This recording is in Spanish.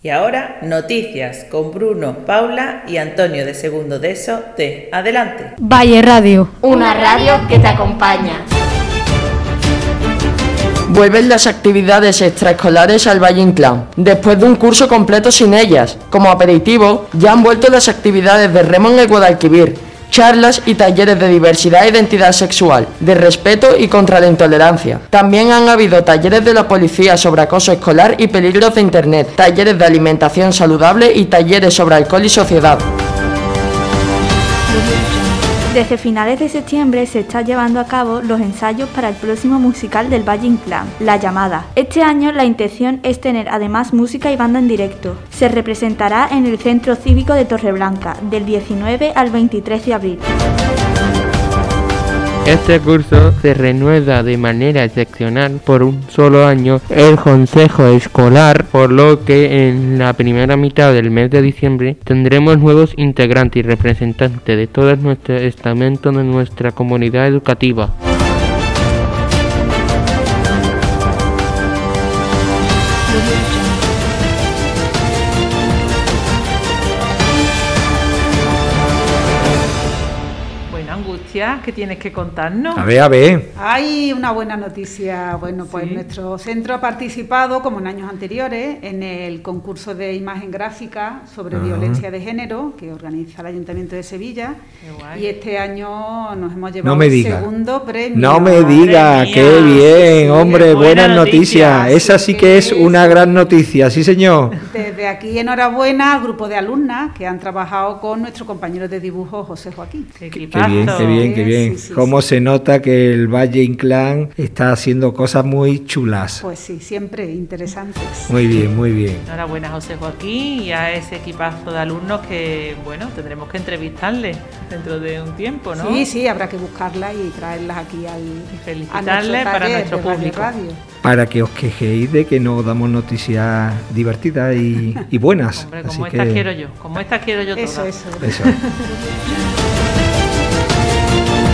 Y ahora, noticias con Bruno, Paula y Antonio de Segundo de eso de Adelante. Valle Radio. Una radio que te acompaña. Vuelven las actividades extraescolares al Valle Inclán, después de un curso completo sin ellas. Como aperitivo, ya han vuelto las actividades de remo en el Guadalquivir, charlas y talleres de diversidad e identidad sexual, de respeto y contra la intolerancia. También han habido talleres de la policía sobre acoso escolar y peligros de Internet, talleres de alimentación saludable y talleres sobre alcohol y sociedad. Desde finales de septiembre se está llevando a cabo los ensayos para el próximo musical del Valle Inclán, La Llamada. Este año la intención es tener además música y banda en directo. Se representará en el Centro Cívico de Torreblanca del 19 al 23 de abril. Este curso se renueva de manera excepcional por un solo año el consejo escolar, por lo que en la primera mitad del mes de diciembre tendremos nuevos integrantes y representantes de todos nuestros estamentos de nuestra comunidad educativa. Angustia, ¿qué tienes que contarnos? A ver, a ver. Hay una buena noticia. Bueno, pues Sí. nuestro centro ha participado, como en años anteriores, en el concurso de imagen gráfica sobre violencia de género que organiza el Ayuntamiento de Sevilla. Qué guay. Y este año nos hemos llevado me el segundo premio. No me diga, qué bien, Sí, hombre, buena buenas noticia. noticias. Esa sí que es una gran noticia, sí señor. Desde aquí, enhorabuena al grupo de alumnas que han trabajado con nuestro compañero de dibujo José Joaquín. Qué bien, qué bien, qué bien. Sí, sí, Cómo sí. se nota que el Valle Inclán está haciendo cosas muy chulas. Pues sí, siempre interesantes. Muy bien, muy bien. Enhorabuena, José Joaquín, y a ese equipazo de alumnos que, bueno, tendremos que entrevistarles dentro de un tiempo, ¿no? Sí, sí, habrá que buscarlas y traerlas aquí al, Y a felicitarles para taller nuestro de Valle público. Radio para que os quejéis de que no damos noticias divertidas y, y buenas. Hombre, como Así que... quiero yo, como esta quiero yo. Eso, eso. eso.